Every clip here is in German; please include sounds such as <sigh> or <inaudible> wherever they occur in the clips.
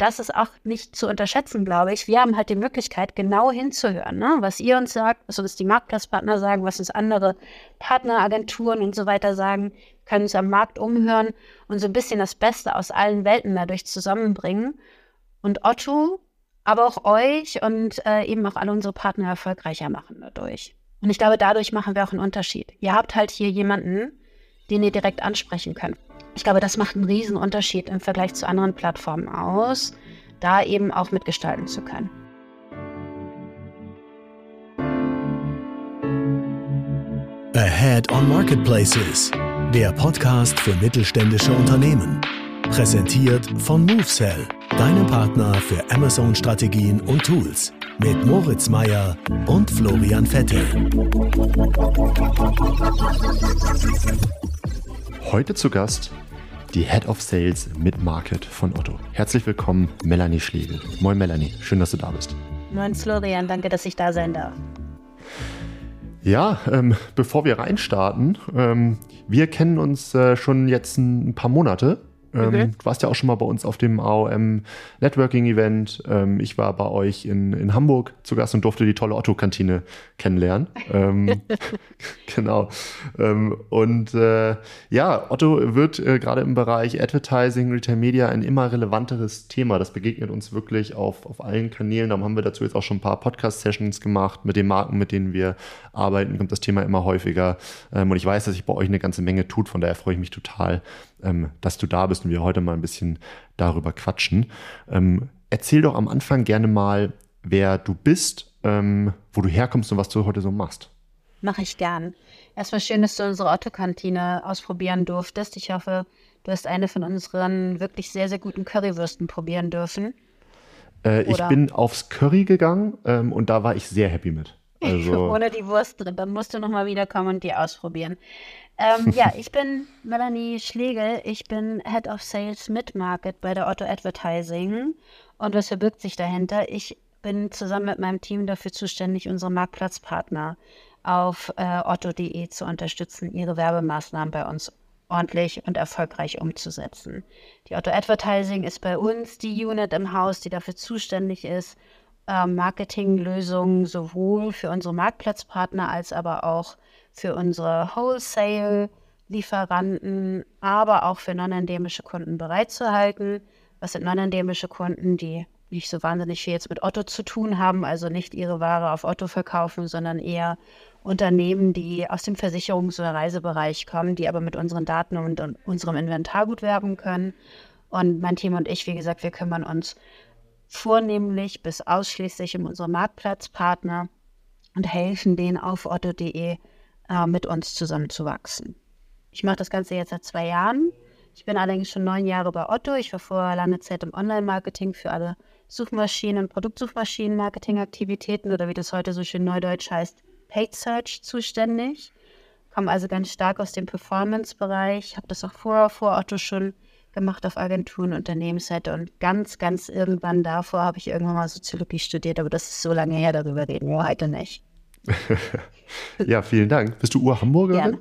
das ist auch nicht zu unterschätzen, glaube ich. Wir haben halt die Möglichkeit, genau hinzuhören, ne? was ihr uns sagt, was uns die Marktplatzpartner sagen, was uns andere Partneragenturen und so weiter sagen, können uns am Markt umhören und so ein bisschen das Beste aus allen Welten dadurch zusammenbringen. Und Otto, aber auch euch und äh, eben auch alle unsere Partner erfolgreicher machen dadurch. Und ich glaube, dadurch machen wir auch einen Unterschied. Ihr habt halt hier jemanden, den ihr direkt ansprechen könnt. Ich glaube, das macht einen riesen Unterschied im Vergleich zu anderen Plattformen aus, da eben auch mitgestalten zu können. Ahead on Marketplaces, der Podcast für mittelständische Unternehmen. Präsentiert von MoveSell, deinem Partner für Amazon-Strategien und Tools. Mit Moritz Meyer und Florian Vettel. Heute zu Gast die Head of Sales mit Market von Otto. Herzlich willkommen, Melanie Schlegel. Moin Melanie, schön, dass du da bist. Moin Florian, danke, dass ich da sein darf. Ja, ähm, bevor wir reinstarten, ähm, wir kennen uns äh, schon jetzt ein paar Monate ähm, mhm. Du warst ja auch schon mal bei uns auf dem AOM Networking Event. Ähm, ich war bei euch in, in Hamburg zu Gast und durfte die tolle Otto-Kantine kennenlernen. <laughs> ähm, <laughs> genau. Ähm, und äh, ja, Otto wird äh, gerade im Bereich Advertising, Retail Media ein immer relevanteres Thema. Das begegnet uns wirklich auf, auf allen Kanälen. Darum haben wir dazu jetzt auch schon ein paar Podcast-Sessions gemacht mit den Marken, mit denen wir arbeiten. Kommt das Thema immer häufiger. Ähm, und ich weiß, dass sich bei euch eine ganze Menge tut. Von daher freue ich mich total, ähm, dass du da bist und wir heute mal ein bisschen darüber quatschen. Ähm, erzähl doch am Anfang gerne mal, wer du bist, ähm, wo du herkommst und was du heute so machst. Mache ich gern. Erstmal schön, dass du unsere Otto-Kantine ausprobieren durftest. Ich hoffe, du hast eine von unseren wirklich sehr, sehr guten Currywürsten probieren dürfen. Äh, ich bin aufs Curry gegangen ähm, und da war ich sehr happy mit. <laughs> Also Ohne die Wurst drin. Dann musst du nochmal wiederkommen und die ausprobieren. Ähm, ja, <laughs> ich bin Melanie Schlegel. Ich bin Head of Sales Mid Market bei der Otto Advertising. Und was verbirgt sich dahinter? Ich bin zusammen mit meinem Team dafür zuständig, unsere Marktplatzpartner auf äh, otto.de zu unterstützen, ihre Werbemaßnahmen bei uns ordentlich und erfolgreich umzusetzen. Die Otto Advertising ist bei uns die Unit im Haus, die dafür zuständig ist, äh, Marketinglösungen sowohl für unsere Marktplatzpartner als aber auch für unsere Wholesale-Lieferanten, aber auch für non-endemische Kunden bereitzuhalten. Was sind non-endemische Kunden, die nicht so wahnsinnig viel jetzt mit Otto zu tun haben, also nicht ihre Ware auf Otto verkaufen, sondern eher Unternehmen, die aus dem Versicherungs- oder Reisebereich kommen, die aber mit unseren Daten und, und unserem Inventar gut werben können. Und mein Team und ich, wie gesagt, wir kümmern uns vornehmlich bis ausschließlich um unsere Marktplatzpartner und helfen denen auf otto.de äh, mit uns zusammenzuwachsen. Ich mache das Ganze jetzt seit zwei Jahren. Ich bin allerdings schon neun Jahre bei Otto. Ich war vorher lange Zeit im Online-Marketing für alle Suchmaschinen- Produktsuchmaschinen-Marketing-Aktivitäten oder wie das heute so schön neudeutsch heißt, Paid Search zuständig. Komme also ganz stark aus dem Performance-Bereich, habe das auch vorher vor Otto schon gemacht auf Agenturen, Unternehmensseite und ganz, ganz irgendwann davor habe ich irgendwann mal Soziologie studiert, aber das ist so lange her, darüber reden wir heute nicht. <laughs> ja, vielen Dank. Bist du Ur-Hamburgerin?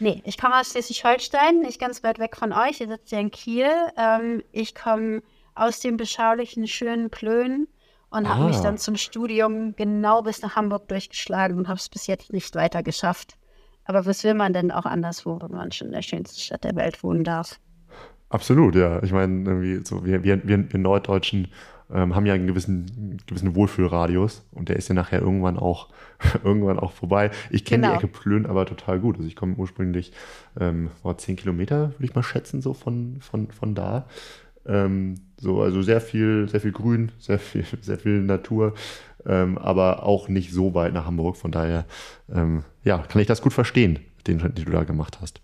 Nee, ich komme aus Schleswig-Holstein, nicht ganz weit weg von euch. Ihr sitzt ja in Kiel. Ähm, ich komme aus dem beschaulichen, schönen Plön und ah. habe mich dann zum Studium genau bis nach Hamburg durchgeschlagen und habe es bis jetzt nicht weiter geschafft. Aber was will man denn auch anderswo, wenn man schon in der schönsten Stadt der Welt wohnen darf? Absolut, ja. Ich meine, irgendwie so, wir, wir, wir, Norddeutschen ähm, haben ja einen gewissen, gewissen Wohlfühlradius und der ist ja nachher irgendwann auch, <laughs> irgendwann auch vorbei. Ich kenne genau. die Ecke Plön aber total gut. Also ich komme ursprünglich ähm, war zehn Kilometer, würde ich mal schätzen, so von, von, von da. Ähm, so, also sehr viel, sehr viel Grün, <laughs> sehr viel, sehr viel Natur, ähm, aber auch nicht so weit nach Hamburg. Von daher, ähm, ja, kann ich das gut verstehen, den, den du da gemacht hast.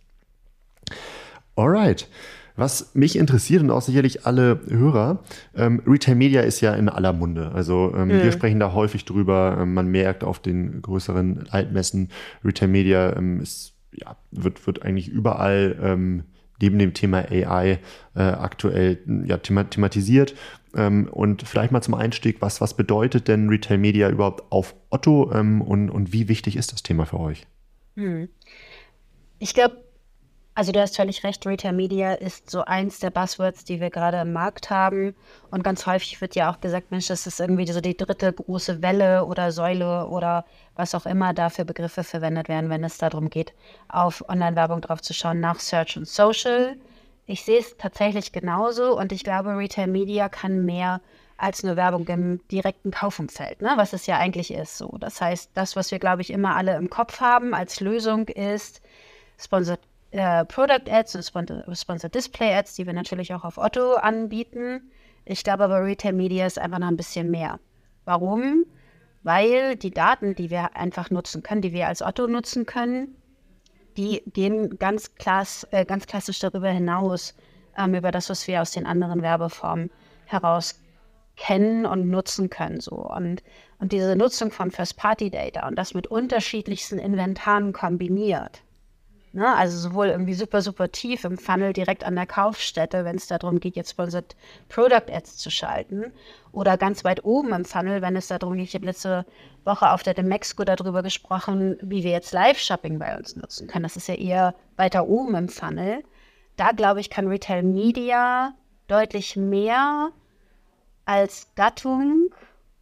Alright. Was mich interessiert und auch sicherlich alle Hörer, ähm, Retail Media ist ja in aller Munde. Also ähm, mhm. wir sprechen da häufig drüber. Ähm, man merkt auf den größeren Altmessen, Retail Media ähm, ist, ja, wird, wird eigentlich überall ähm, neben dem Thema AI äh, aktuell ja, thema thematisiert. Ähm, und vielleicht mal zum Einstieg, was, was bedeutet denn Retail Media überhaupt auf Otto ähm, und, und wie wichtig ist das Thema für euch? Hm. Ich glaube, Also du hast völlig recht, Retail Media ist so eins der Buzzwords, die wir gerade im Markt haben. Und ganz häufig wird ja auch gesagt, Mensch, das ist irgendwie so die dritte große Welle oder Säule oder was auch immer da für Begriffe verwendet werden, wenn es darum geht, auf Online-Werbung drauf zu schauen, nach Search und Social. Ich sehe es tatsächlich genauso und ich glaube, Retail Media kann mehr als nur Werbung im direkten Kaufumfeld, ne? was es ja eigentlich ist. So. Das heißt, das, was wir, glaube ich, immer alle im Kopf haben als Lösung ist Sponsored äh, Product Ads und Sponsored Display Ads, die wir natürlich auch auf Otto anbieten. Ich glaube aber Retail Media ist einfach noch ein bisschen mehr. Warum? Weil die Daten, die wir einfach nutzen können, die wir als Otto nutzen können, die gehen ganz, klass, äh, ganz klassisch darüber hinaus, ähm, über das, was wir aus den anderen Werbeformen heraus kennen und nutzen können. So. Und, und diese Nutzung von First-Party-Data und das mit unterschiedlichsten Inventaren kombiniert, Ne? Also sowohl irgendwie super, super tief im Funnel direkt an der Kaufstätte, wenn es darum geht, jetzt Sponsored Product Ads zu schalten, oder ganz weit oben im Funnel, wenn es darum geht, ich habe letzte Woche auf der Demexco darüber gesprochen, wie wir jetzt Live-Shopping bei uns nutzen können. Das ist ja eher weiter oben im Funnel. Da glaube ich, kann Retail Media deutlich mehr als Gattung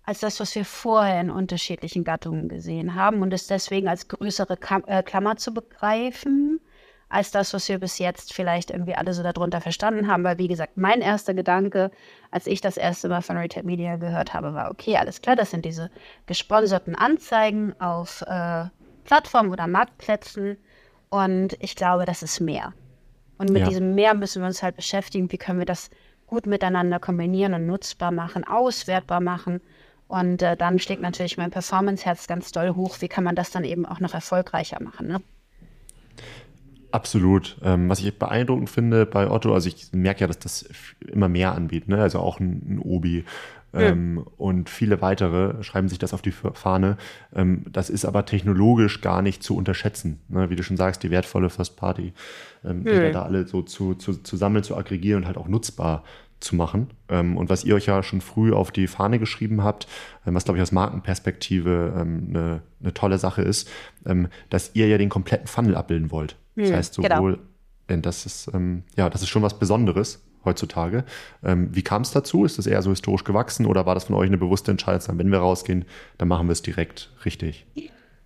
als das, was wir vorher in unterschiedlichen Gattungen gesehen haben und es deswegen als größere äh, Klammer zu begreifen, als das, was wir bis jetzt vielleicht irgendwie alle so darunter verstanden haben. Weil, wie gesagt, mein erster Gedanke, als ich das erste Mal von Retail Media gehört habe, war, okay, alles klar, das sind diese gesponserten Anzeigen auf äh, Plattformen oder Marktplätzen und ich glaube, das ist mehr. Und mit ja. diesem Mehr müssen wir uns halt beschäftigen, wie können wir das gut miteinander kombinieren und nutzbar machen, auswertbar machen und äh, dann schlägt natürlich mein Performance-Herz ganz doll hoch. Wie kann man das dann eben auch noch erfolgreicher machen? Ne? Absolut. Ähm, was ich beeindruckend finde bei Otto, also ich merke ja, dass das immer mehr anbietet, ne? also auch ein, ein Obi ähm, ja. und viele weitere schreiben sich das auf die Fahne. Ähm, das ist aber technologisch gar nicht zu unterschätzen. Ne? Wie du schon sagst, die wertvolle First Party, ähm, ja. da alle so zu, zu, zu sammeln, zu aggregieren und halt auch nutzbar zu machen. Ähm, und was ihr euch ja schon früh auf die Fahne geschrieben habt, ähm, was glaube ich aus Markenperspektive ähm, eine, eine, tolle Sache ist, dass ihr ja den kompletten Funnel abbilden wollt. Das mhm, heißt sowohl, genau. denn das ist ja das ist schon was Besonderes heutzutage. Wie kam es dazu? Ist das eher so historisch gewachsen oder war das von euch eine bewusste Entscheidung? Wenn wir rausgehen, dann machen wir es direkt richtig.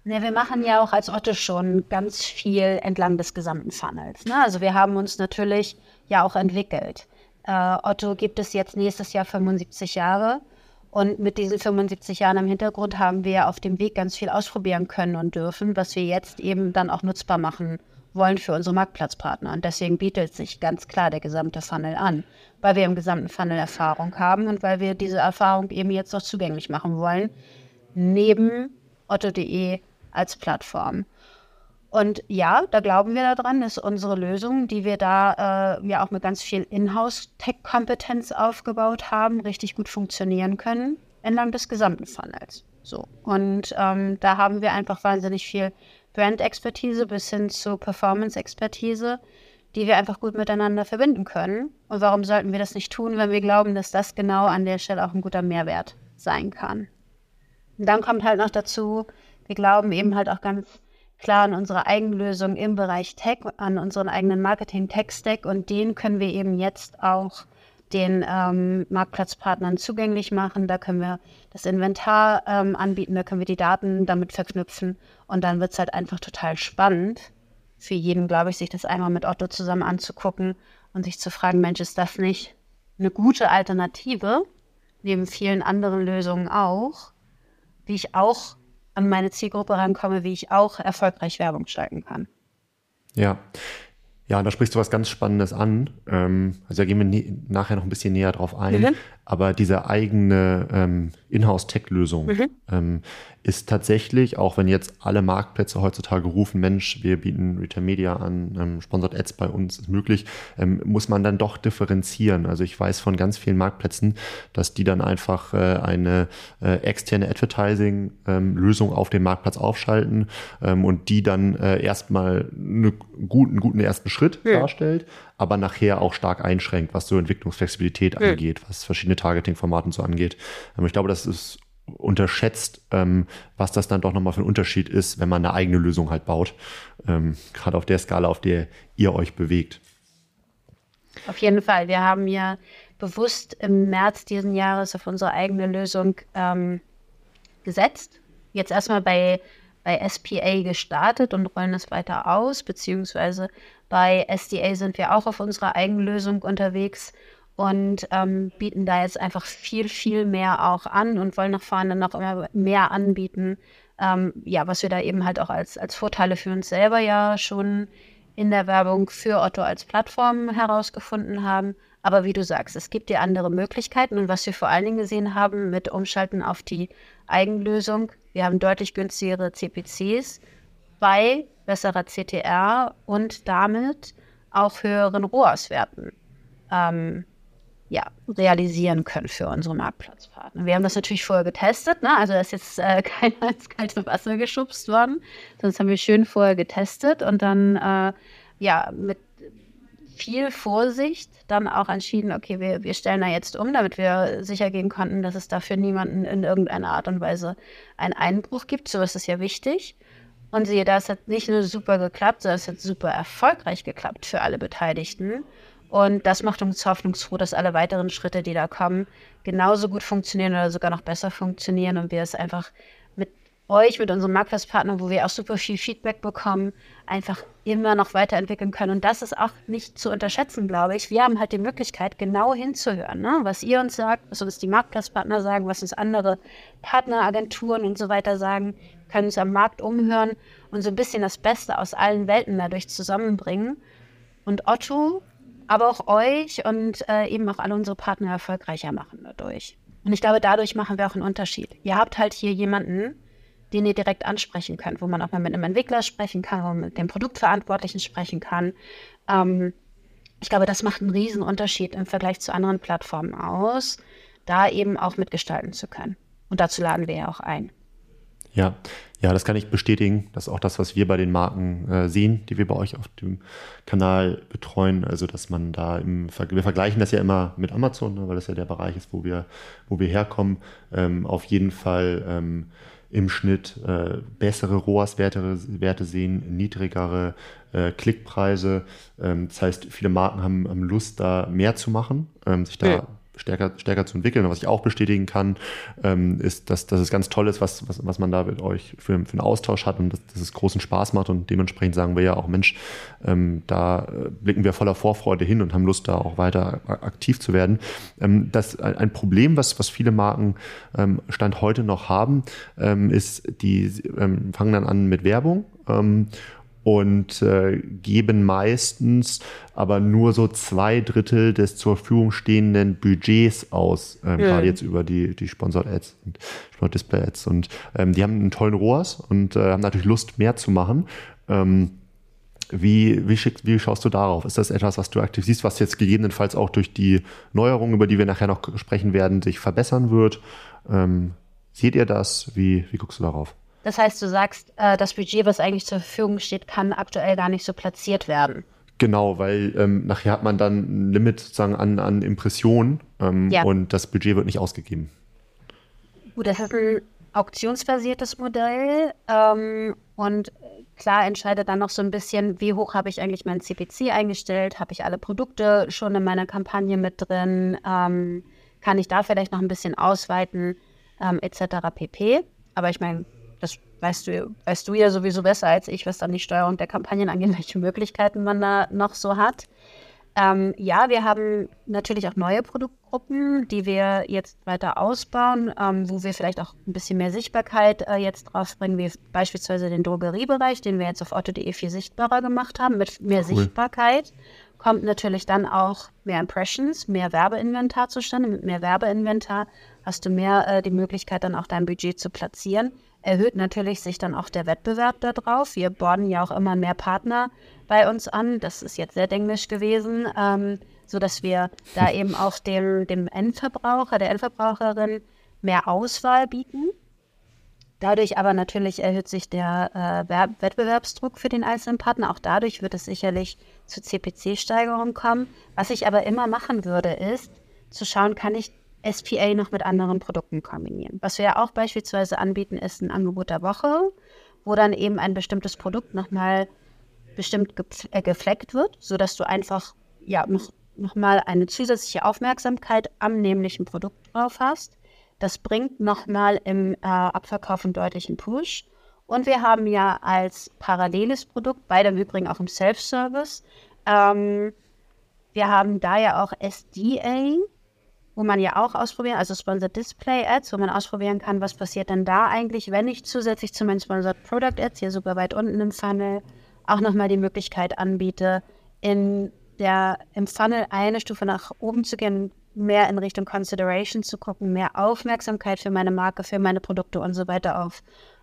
Ne, wir machen ja auch als Otto schon ganz viel entlang des gesamten Funnels. Ne? Also wir haben uns natürlich ja auch entwickelt. Äh, Otto gibt es jetzt nächstes Jahr 75 Jahre. Und mit diesen 75 Jahren im Hintergrund haben wir auf dem Weg ganz viel ausprobieren können und dürfen, was wir jetzt eben dann auch nutzbar machen wollen für unsere Marktplatzpartner. Und deswegen bietet sich ganz klar der gesamte Funnel an, weil wir im gesamten Funnel Erfahrung haben und weil wir diese Erfahrung eben jetzt auch zugänglich machen wollen, neben otto.de als Plattform. Und ja, da glauben wir daran, dass unsere Lösung, die wir da äh, ja auch mit ganz viel Inhouse-Tech-Kompetenz aufgebaut haben, richtig gut funktionieren können entlang des gesamten Funnels. So. Und ähm, da haben wir einfach wahnsinnig viel Brand-Expertise bis hin zu Performance-Expertise, die wir einfach gut miteinander verbinden können. Und warum sollten wir das nicht tun, wenn wir glauben, dass das genau an der Stelle auch ein guter Mehrwert sein kann? Und dann kommt halt noch dazu, wir glauben eben halt auch ganz klar an unsere Eigenlösung im Bereich Tech, an unseren eigenen Marketing-Tech-Stack und den können wir eben jetzt auch den ähm, Marktplatzpartnern zugänglich machen. Da können wir das Inventar ähm, anbieten, da können wir die Daten damit verknüpfen und dann wird es halt einfach total spannend für jeden, glaube ich, sich das einmal mit Otto zusammen anzugucken und sich zu fragen, Mensch, ist das nicht eine gute Alternative, neben vielen anderen Lösungen auch, die ich auch an meine Zielgruppe rankomme, wie ich auch erfolgreich Werbung schalten kann. Ja. Ja, da sprichst du was ganz Spannendes an. Ähm, also da gehen wir nachher noch ein bisschen näher drauf ein. Mhm. Aber diese eigene ähm, Inhouse-Tech-Lösung mhm. ähm, ist tatsächlich, auch wenn jetzt alle Marktplätze heutzutage rufen, Mensch, wir bieten Retail Media an, ähm, Sponsored Ads bei uns ist möglich, ähm, muss man dann doch differenzieren. Also ich weiß von ganz vielen Marktplätzen, dass die dann einfach äh, eine äh, externe Advertising-Lösung ähm, auf dem Marktplatz aufschalten ähm, und die dann äh, erstmal eine guten, einen guten ersten Schritt ja. darstellt, aber nachher auch stark einschränkt, was so Entwicklungsflexibilität mhm. angeht, was verschiedene Targeting-Formaten so angeht. Ähm, ich glaube, das ist unterschätzt, ähm, was das dann doch nochmal für ein Unterschied ist, wenn man eine eigene Lösung halt baut. Ähm, Gerade auf der Skala, auf der ihr euch bewegt. Auf jeden Fall. Wir haben ja bewusst im März diesen Jahres auf unsere eigene Lösung ähm, gesetzt. Jetzt erstmal bei, bei SPA gestartet und rollen es weiter aus, beziehungsweise bei SDA sind wir auch auf unserer eigenen Lösung unterwegs und ähm, bieten da jetzt einfach viel, viel mehr auch an und wollen nach vorne noch immer mehr anbieten. Ähm, ja, was wir da eben halt auch als, als Vorteile für uns selber ja schon in der Werbung für Otto als Plattform herausgefunden haben. Aber wie du sagst, es gibt ja andere Möglichkeiten und was wir vor allen Dingen gesehen haben mit Umschalten auf die Eigenlösung, wir haben deutlich günstigere CPCs bei besserer CTR und damit auch höheren ROAS-Werten. Ähm, ja, realisieren können für unsere Marktplatzpartner. Wir haben das natürlich vorher getestet, ne? also da ist jetzt äh, <laughs> keiner ins kalte Wasser geschubst worden, sonst haben wir schön vorher getestet und dann äh, ja mit viel Vorsicht dann auch entschieden, okay, wir, wir stellen da jetzt um, damit wir sicher gehen konnten, dass es dafür niemanden in irgendeiner Art und Weise einen Einbruch gibt. So ist es ja wichtig. Und siehe, das hat nicht nur super geklappt, sondern es hat super erfolgreich geklappt für alle Beteiligten. Und das macht uns hoffnungsfroh, dass alle weiteren Schritte, die da kommen, genauso gut funktionieren oder sogar noch besser funktionieren und wir es einfach mit euch, mit unserem Marktplatzpartner, wo wir auch super viel Feedback bekommen, einfach immer noch weiterentwickeln können. Und das ist auch nicht zu unterschätzen, glaube ich. Wir haben halt die Möglichkeit, genau hinzuhören, ne? was ihr uns sagt, was uns die Marktplatzpartner sagen, was uns andere Partneragenturen und so weiter sagen, können uns am Markt umhören und so ein bisschen das Beste aus allen Welten dadurch zusammenbringen. Und Otto aber auch euch und äh, eben auch alle unsere Partner erfolgreicher machen dadurch. Und ich glaube, dadurch machen wir auch einen Unterschied. Ihr habt halt hier jemanden, den ihr direkt ansprechen könnt, wo man auch mal mit einem Entwickler sprechen kann, wo man mit dem Produktverantwortlichen sprechen kann. Ähm, ich glaube, das macht einen riesen Unterschied im Vergleich zu anderen Plattformen aus, da eben auch mitgestalten zu können. Und dazu laden wir ja auch ein. Ja, ja, das kann ich bestätigen. Das ist auch das, was wir bei den Marken äh, sehen, die wir bei euch auf dem Kanal betreuen. Also, dass man da im Ver wir vergleichen das ja immer mit Amazon, ne, weil das ja der Bereich ist, wo wir, wo wir herkommen. Ähm, auf jeden Fall ähm, im Schnitt äh, bessere ROAS-Werte Werte sehen, niedrigere äh, Klickpreise. Ähm, das heißt, viele Marken haben, haben Lust, da mehr zu machen, ähm, sich da ja stärker, stärker zu entwickeln. Und was ich auch bestätigen kann, ähm, ist, dass, dass es ganz toll ist, was, was, was man da mit euch für, für einen Austausch hat und dass, dass es großen Spaß macht. Und dementsprechend sagen wir ja auch, Mensch, ähm, da äh, blicken wir voller Vorfreude hin und haben Lust, da auch weiter aktiv zu werden. Ähm, das ein Problem, was, was viele Marken ähm, Stand heute noch haben, ähm, ist, die ähm, fangen dann an mit Werbung ähm, und äh, geben meistens aber nur so zwei Drittel des zur Verfügung stehenden Budgets aus, ähm, ja. gerade jetzt über die, die Sponsored Ads und Sponsored Display Ads. Und ähm, die haben einen tollen ROAS und äh, haben natürlich Lust, mehr zu machen. Ähm, wie, wie, schick, wie schaust du darauf? Ist das etwas, was du aktiv siehst, was jetzt gegebenenfalls auch durch die Neuerungen, über die wir nachher noch sprechen werden, sich verbessern wird? Ähm, seht ihr das? Wie, wie guckst du darauf? Das heißt, du sagst, äh, das Budget, was eigentlich zur Verfügung steht, kann aktuell gar nicht so platziert werden. Genau, weil ähm, nachher hat man dann ein Limit sozusagen an, an Impressionen ähm, ja. und das Budget wird nicht ausgegeben. Gut, das ist ein auktionsbasiertes Modell ähm, und klar entscheidet dann noch so ein bisschen, wie hoch habe ich eigentlich meinen CPC eingestellt, habe ich alle Produkte schon in meiner Kampagne mit drin, ähm, kann ich da vielleicht noch ein bisschen ausweiten, ähm, etc. pp. Aber ich meine, das weißt du, weißt du ja sowieso besser als ich, was dann die Steuerung der Kampagnen angeht, welche Möglichkeiten man da noch so hat. Ähm, ja, wir haben natürlich auch neue Produktgruppen, die wir jetzt weiter ausbauen, ähm, wo wir vielleicht auch ein bisschen mehr Sichtbarkeit äh, jetzt draufbringen, wie beispielsweise den Drogeriebereich, den wir jetzt auf otto.de viel sichtbarer gemacht haben. Mit mehr cool. Sichtbarkeit kommt natürlich dann auch mehr Impressions, mehr Werbeinventar zustande. Mit mehr Werbeinventar hast du mehr äh, die Möglichkeit, dann auch dein Budget zu platzieren erhöht natürlich sich dann auch der Wettbewerb darauf. Wir borden ja auch immer mehr Partner bei uns an. Das ist jetzt sehr englisch gewesen, ähm, sodass wir da <laughs> eben auch dem, dem Endverbraucher, der Endverbraucherin mehr Auswahl bieten. Dadurch aber natürlich erhöht sich der äh, Wettbewerbsdruck für den einzelnen Partner. Auch dadurch wird es sicherlich zu CPC-Steigerungen kommen. Was ich aber immer machen würde, ist zu schauen, kann ich SPA noch mit anderen Produkten kombinieren. Was wir ja auch beispielsweise anbieten, ist ein Angebot der Woche, wo dann eben ein bestimmtes Produkt nochmal bestimmt äh, gefleckt wird, sodass du einfach ja noch, noch mal eine zusätzliche Aufmerksamkeit am nämlichen Produkt drauf hast. Das bringt nochmal im äh, Abverkauf einen deutlichen Push. Und wir haben ja als paralleles Produkt, beide im Übrigen auch im Self-Service, ähm, wir haben da ja auch SDA, wo man ja auch ausprobieren, also Sponsored Display Ads, wo man ausprobieren kann, was passiert denn da eigentlich, wenn ich zusätzlich zu meinen Sponsored Product Ads, hier super weit unten im Funnel, auch nochmal die Möglichkeit anbiete, in der, im Funnel eine Stufe nach oben zu gehen, mehr in Richtung Consideration zu gucken, mehr Aufmerksamkeit für meine Marke, für meine Produkte und so weiter auf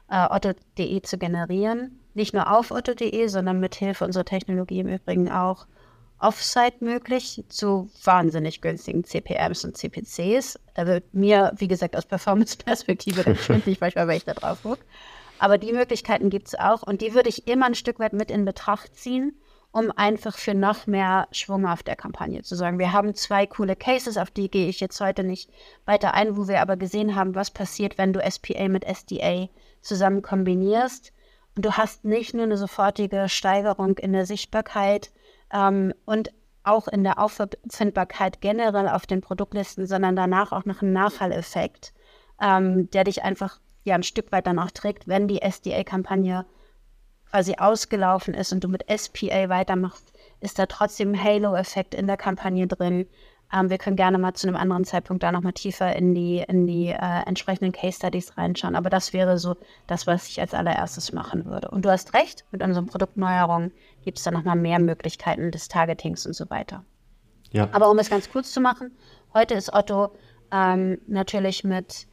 äh, otto.de zu generieren. Nicht nur auf otto.de, sondern mit Hilfe unserer Technologie im Übrigen auch Offsite möglich zu wahnsinnig günstigen CPMs und CPCs. Da wird mir, wie gesagt, aus Performance-Perspektive ganz <laughs> schwindlig manchmal, wenn ich da drauf gucke. Aber die Möglichkeiten gibt es auch und die würde ich immer ein Stück weit mit in Betracht ziehen, um einfach für noch mehr Schwung auf der Kampagne zu sorgen. Wir haben zwei coole Cases, auf die gehe ich jetzt heute nicht weiter ein, wo wir aber gesehen haben, was passiert, wenn du SPA mit SDA zusammen kombinierst. Und du hast nicht nur eine sofortige Steigerung in der Sichtbarkeit, ähm, und auch in der Auffindbarkeit generell auf den Produktlisten, sondern danach auch noch einen Nachhalleffekt, ähm, der dich einfach ja ein Stück weit danach trägt, wenn die SDA-Kampagne quasi ausgelaufen ist und du mit SPA weitermachst, ist da trotzdem ein Halo-Effekt in der Kampagne drin, ähm, wir können gerne mal zu einem anderen Zeitpunkt da nochmal tiefer in die, in die äh, entsprechenden Case Studies reinschauen. Aber das wäre so das, was ich als allererstes machen würde. Und du hast recht, mit unseren Produktneuerungen gibt es da nochmal mehr Möglichkeiten des Targetings und so weiter. Ja. Aber um es ganz kurz zu machen, heute ist Otto ähm, natürlich mit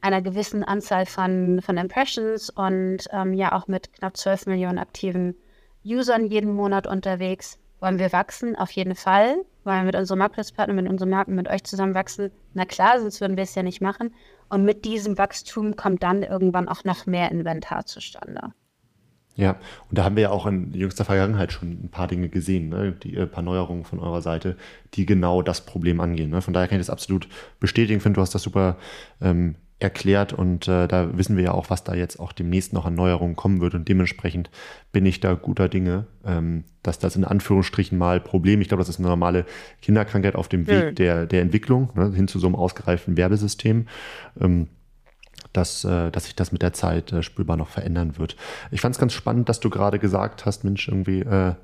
einer gewissen Anzahl von, von Impressions und ähm, ja auch mit knapp 12 Millionen aktiven Usern jeden Monat unterwegs. Wollen wir wachsen? Auf jeden Fall. Wollen mit unserem Marktplatzpartner, mit unseren Marken, mit euch zusammen wachsen? Na klar, sonst würden wir es ja nicht machen. Und mit diesem Wachstum kommt dann irgendwann auch noch mehr Inventar zustande. Ja, und da haben wir ja auch in jüngster Vergangenheit schon ein paar Dinge gesehen, ne? die, ein äh, paar Neuerungen von eurer Seite, die genau das Problem angehen. Ne? Von daher kann ich das absolut bestätigen. Ich finde, du hast das super ähm, erklärt und äh, da wissen wir ja auch, was da jetzt auch demnächst noch an Neuerungen kommen wird und dementsprechend bin ich da guter Dinge, ähm, dass das in Anführungsstrichen mal Problem, ich glaube, das ist eine normale Kinderkrankheit auf dem Weg mhm. der, der Entwicklung ne, hin zu so einem ausgereiften Werbesystem. Ähm, dass, äh, dass sich das mit der Zeit äh, spürbar noch verändern wird. Ich fand es ganz spannend, dass du gerade gesagt hast, Mensch, irgendwie äh,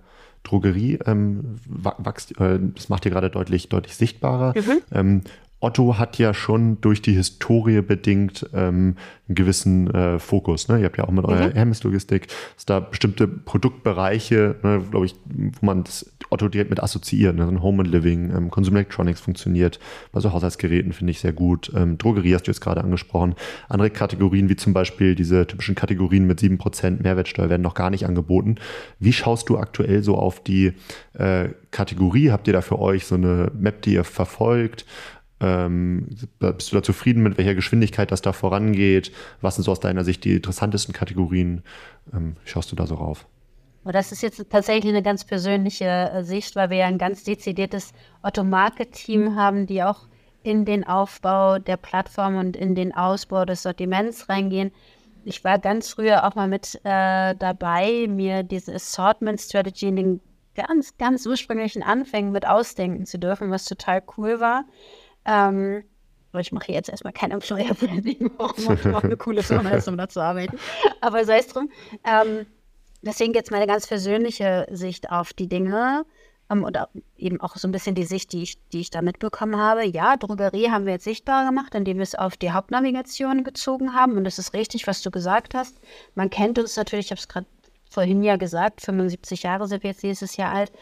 Drogerie ähm, wächst, äh, das macht ihr gerade deutlich, deutlich sichtbarer. Mhm. Ähm, Otto hat ja schon durch die Historie bedingt ähm, einen gewissen äh, Fokus. Ne? Ihr habt ja auch mit mhm. eurer Hermes-Logistik, dass da bestimmte Produktbereiche, ne, glaube ich, wo man das Otto direkt mit assoziiert. Ne? Home and Living, ähm, Consumer Electronics funktioniert, bei so Haushaltsgeräten finde ich sehr gut. Ähm, Drogerie hast du jetzt gerade angesprochen. Andere Kategorien, wie zum Beispiel diese typischen Kategorien mit 7% Mehrwertsteuer, werden noch gar nicht angeboten. Wie schaust du aktuell so auf die äh, Kategorie? Habt ihr da für euch so eine Map, die ihr verfolgt? Ähm, bist du da zufrieden mit welcher Geschwindigkeit das da vorangeht? Was sind so aus deiner Sicht die interessantesten Kategorien? Ähm, schaust du da so rauf? Das ist jetzt tatsächlich eine ganz persönliche äh, Sicht, weil wir ja ein ganz dezidiertes Otto-Market-Team haben, die auch in den Aufbau der Plattform und in den Ausbau des Sortiments reingehen. Ich war ganz früher auch mal mit äh, dabei, mir diese Assortment Strategy in den ganz, ganz ursprünglichen Anfängen mit ausdenken zu dürfen, was total cool war. Ähm, ich mache jetzt erstmal kein Employer <laughs> Branding, um auch <laughs> eine coole Firma ist, um da zu arbeiten. Aber sei es drum. Ähm, deswegen jetzt meine ganz persönliche Sicht auf die Dinge ähm, und eben auch so ein bisschen die Sicht, die ich, die ich da mitbekommen habe. Ja, Drogerie haben wir jetzt sichtbar gemacht, indem wir es auf die Hauptnavigation gezogen haben. Und das ist richtig, was du gesagt hast. Man kennt uns natürlich, ich habe es gerade vorhin ja gesagt, 75 Jahre sind wir jetzt dieses Jahr alt.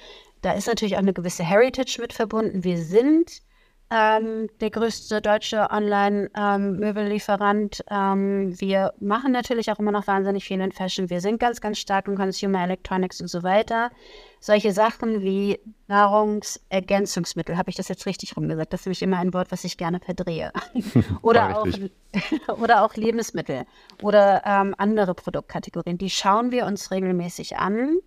Da ist natürlich auch eine gewisse Heritage mit verbunden. Wir sind ähm, der größte deutsche Online-Möbellieferant. Ähm, ähm, wir machen natürlich auch immer noch wahnsinnig viel in Fashion. Wir sind ganz, ganz stark in Consumer Electronics und so weiter. Solche Sachen wie Nahrungsergänzungsmittel, habe ich das jetzt richtig rumgesagt? Das ist nämlich immer ein Wort, was ich gerne verdrehe. <laughs> oder, auch, <laughs> oder auch Lebensmittel oder ähm, andere Produktkategorien. Die schauen wir uns regelmäßig an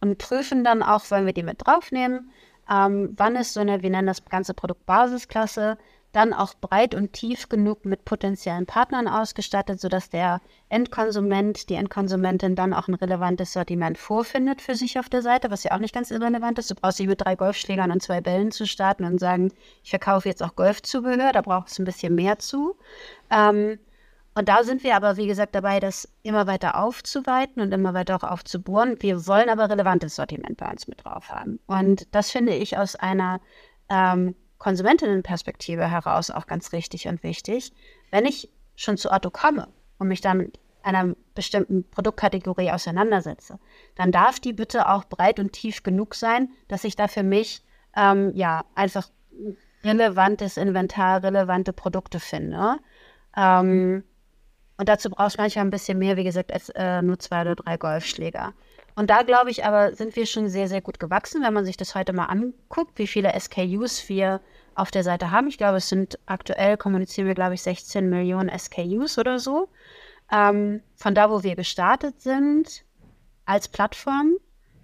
und prüfen dann auch, wollen wir die mit draufnehmen ähm, wann ist so eine, wir nennen das ganze Produkt Basisklasse, dann auch breit und tief genug mit potenziellen Partnern ausgestattet, sodass der Endkonsument, die Endkonsumentin dann auch ein relevantes Sortiment vorfindet für sich auf der Seite, was ja auch nicht ganz irrelevant ist. Du brauchst nicht mit drei Golfschlägern und zwei Bällen zu starten und sagen, ich verkaufe jetzt auch Golfzubehör, da braucht es ein bisschen mehr zu. Ähm, und da sind wir aber, wie gesagt, dabei, das immer weiter aufzuweiten und immer weiter auch aufzubohren. Wir wollen aber relevantes Sortiment bei uns mit drauf haben. Und das finde ich aus einer ähm, Konsumentinnenperspektive heraus auch ganz richtig und wichtig. Wenn ich schon zu Otto komme und mich dann mit einer bestimmten Produktkategorie auseinandersetze, dann darf die bitte auch breit und tief genug sein, dass ich da für mich ähm, ja einfach relevantes Inventar, relevante Produkte finde. Ähm, und dazu brauchst du manchmal ein bisschen mehr, wie gesagt, als äh, nur zwei oder drei Golfschläger. Und da glaube ich aber, sind wir schon sehr, sehr gut gewachsen, wenn man sich das heute mal anguckt, wie viele SKUs wir auf der Seite haben. Ich glaube, es sind aktuell, kommunizieren wir, glaube ich, 16 Millionen SKUs oder so. Ähm, von da, wo wir gestartet sind, als Plattform.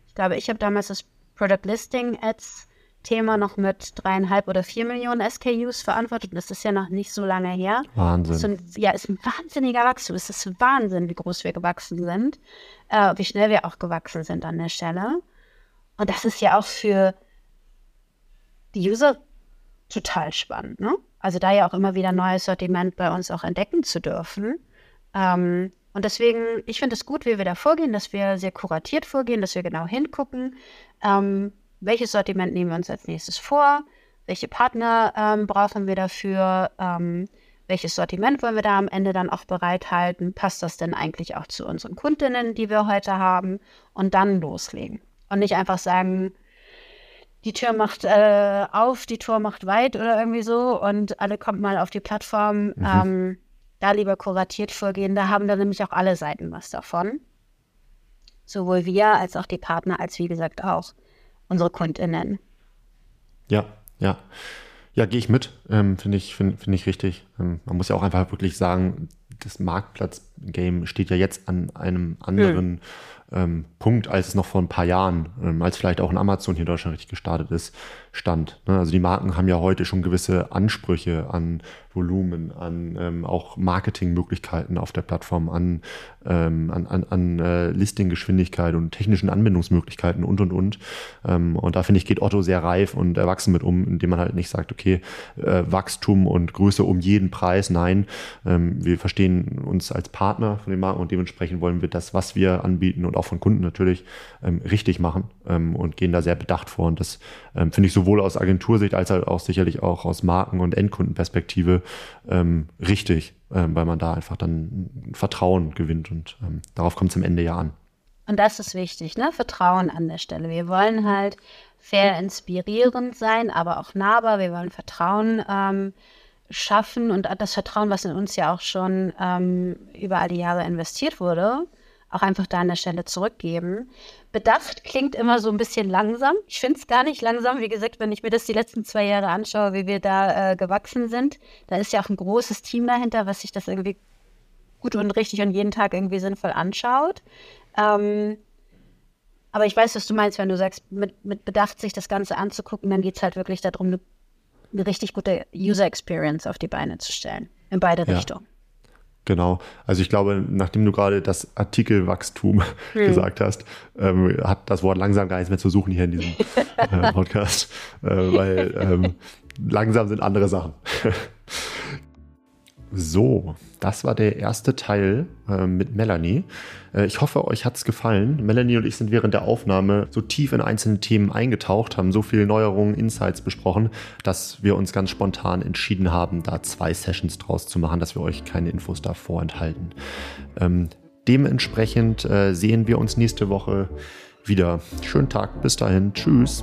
Ich glaube, ich habe damals das Product Listing Ads Thema noch mit dreieinhalb oder vier Millionen SKUs verantwortet. Das ist ja noch nicht so lange her. Wahnsinn. Ist ein, ja, ist ein wahnsinniger Wachstum. Es ist Wahnsinn, wie groß wir gewachsen sind, äh, wie schnell wir auch gewachsen sind an der Stelle. Und das ist ja auch für die User total spannend. Ne? Also da ja auch immer wieder neues Sortiment bei uns auch entdecken zu dürfen. Ähm, und deswegen, ich finde es gut, wie wir da vorgehen, dass wir sehr kuratiert vorgehen, dass wir genau hingucken. Ähm, welches Sortiment nehmen wir uns als nächstes vor, welche Partner ähm, brauchen wir dafür, ähm, welches Sortiment wollen wir da am Ende dann auch bereithalten, passt das denn eigentlich auch zu unseren Kundinnen, die wir heute haben und dann loslegen und nicht einfach sagen, die Tür macht äh, auf, die Tür macht weit oder irgendwie so und alle kommt mal auf die Plattform. Mhm. Ähm, da lieber kuratiert vorgehen, da haben dann nämlich auch alle Seiten was davon. Sowohl wir als auch die Partner, als wie gesagt auch unsere KundInnen. Ja, ja. Ja, gehe ich mit. Ähm, Finde ich, find, find ich richtig. Ähm, man muss ja auch einfach wirklich sagen, das Marktplatz-Game steht ja jetzt an einem anderen ähm, Punkt, als es noch vor ein paar Jahren, ähm, als vielleicht auch ein Amazon hier in Deutschland richtig gestartet ist, stand. Ne? Also die Marken haben ja heute schon gewisse Ansprüche an Volumen, an ähm, auch Marketingmöglichkeiten auf der Plattform, an, ähm, an, an, an äh, Listinggeschwindigkeit und technischen Anbindungsmöglichkeiten und und und. Ähm, und da finde ich, geht Otto sehr reif und erwachsen mit um, indem man halt nicht sagt, okay, äh, Wachstum und Größe um jeden Preis. Nein, ähm, wir verstehen uns als Partner von den Marken und dementsprechend wollen wir das, was wir anbieten und auch von Kunden natürlich ähm, richtig machen ähm, und gehen da sehr bedacht vor. Und das ähm, finde ich sowohl aus Agentursicht als halt auch sicherlich auch aus Marken- und Endkundenperspektive ähm, richtig, ähm, weil man da einfach dann Vertrauen gewinnt und ähm, darauf kommt es am Ende ja an. Und das ist wichtig, ne? Vertrauen an der Stelle. Wir wollen halt fair inspirierend sein, aber auch nahbar. Wir wollen Vertrauen ähm, schaffen und das Vertrauen, was in uns ja auch schon ähm, über all die Jahre investiert wurde, auch einfach da an der Stelle zurückgeben. Bedacht klingt immer so ein bisschen langsam. Ich finde es gar nicht langsam. Wie gesagt, wenn ich mir das die letzten zwei Jahre anschaue, wie wir da äh, gewachsen sind, da ist ja auch ein großes Team dahinter, was sich das irgendwie gut und richtig und jeden Tag irgendwie sinnvoll anschaut. Ähm, aber ich weiß, was du meinst, wenn du sagst, mit, mit Bedacht sich das Ganze anzugucken, dann geht es halt wirklich darum, eine, eine, richtig gute User Experience auf die Beine zu stellen. In beide ja. Richtungen. Genau. Also ich glaube, nachdem du gerade das Artikelwachstum <laughs> hm. gesagt hast, ähm, hat das Wort langsam gar nichts mehr zu suchen hier in diesem <laughs> äh, Podcast, äh, weil ähm, langsam sind andere Sachen. <laughs> So, das war der erste Teil äh, mit Melanie. Äh, ich hoffe, euch hat es gefallen. Melanie und ich sind während der Aufnahme so tief in einzelne Themen eingetaucht, haben so viele Neuerungen, Insights besprochen, dass wir uns ganz spontan entschieden haben, da zwei Sessions draus zu machen, dass wir euch keine Infos da vorenthalten. Ähm, dementsprechend äh, sehen wir uns nächste Woche wieder. Schönen Tag, bis dahin. Tschüss.